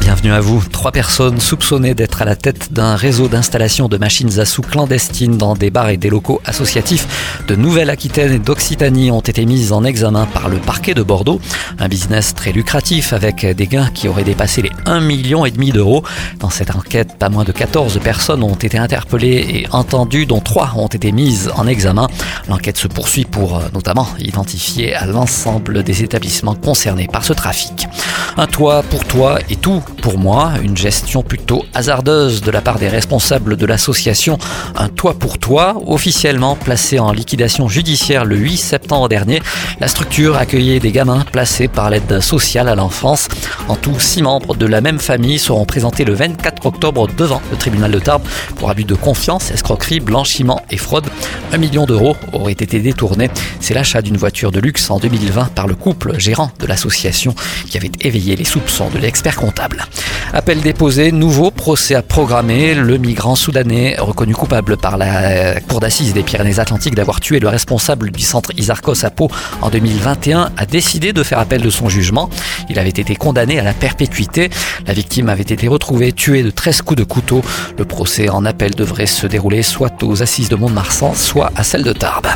Bienvenue à vous. Trois personnes soupçonnées d'être à la tête d'un réseau d'installation de machines à sous clandestines dans des bars et des locaux associatifs de Nouvelle-Aquitaine et d'Occitanie ont été mises en examen par le parquet de Bordeaux. Un business très lucratif avec des gains qui auraient dépassé les 1,5 million d'euros. Dans cette enquête, pas moins de 14 personnes ont été interpellées et entendues, dont trois ont été mises en examen. L'enquête se poursuit pour euh, notamment identifier l'ensemble des établissements concernés par ce trafic. Un toit pour toi et tout pour moi, une gestion plutôt hasardeuse de la part des responsables de l'association Un Toit pour Toi, officiellement placée en liquidation judiciaire le 8 septembre dernier. La structure accueillait des gamins placés par l'aide sociale à l'enfance. En tout, six membres de la même famille seront présentés le 24 octobre devant le tribunal de Tarbes pour abus de confiance, escroquerie, blanchiment et fraude. Un million d'euros auraient été détournés. C'est l'achat d'une voiture de luxe en 2020 par le couple gérant de l'association qui avait éveillé les soupçons de l'expert comptable. Appel déposé, nouveau procès à programmer. Le migrant soudanais, reconnu coupable par la Cour d'assises des Pyrénées-Atlantiques d'avoir tué le responsable du centre Isarcos à Pau en 2021, a décidé de faire appel de son jugement. Il avait été condamné à la perpétuité. La victime avait été retrouvée tuée de 13 coups de couteau. Le procès en appel devrait se dérouler soit aux assises de Mont-de-Marsan, soit à celle de Tarbes.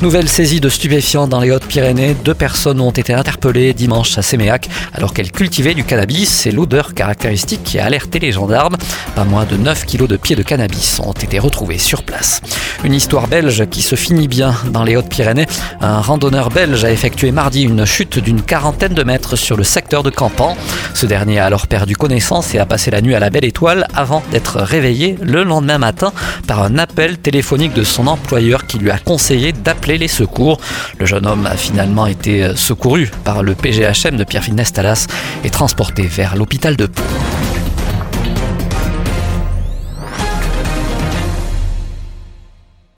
Nouvelle saisie de stupéfiants dans les Hautes-Pyrénées. Deux personnes ont été interpellées dimanche à Séméac alors qu'elles cultivaient du cannabis. C'est l'odeur caractéristique qui a alerté les gendarmes. Pas moins de 9 kilos de pieds de cannabis ont été retrouvés sur place. Une histoire belge qui se finit bien dans les Hautes-Pyrénées. Un randonneur belge a effectué mardi une chute d'une quarantaine de mètres sur le secteur de Campan. Ce dernier a alors perdu connaissance et a passé la à la belle étoile avant d'être réveillé le lendemain matin par un appel téléphonique de son employeur qui lui a conseillé d'appeler les secours. Le jeune homme a finalement été secouru par le PGHM de Pierre Nestalas et transporté vers l'hôpital de Pau.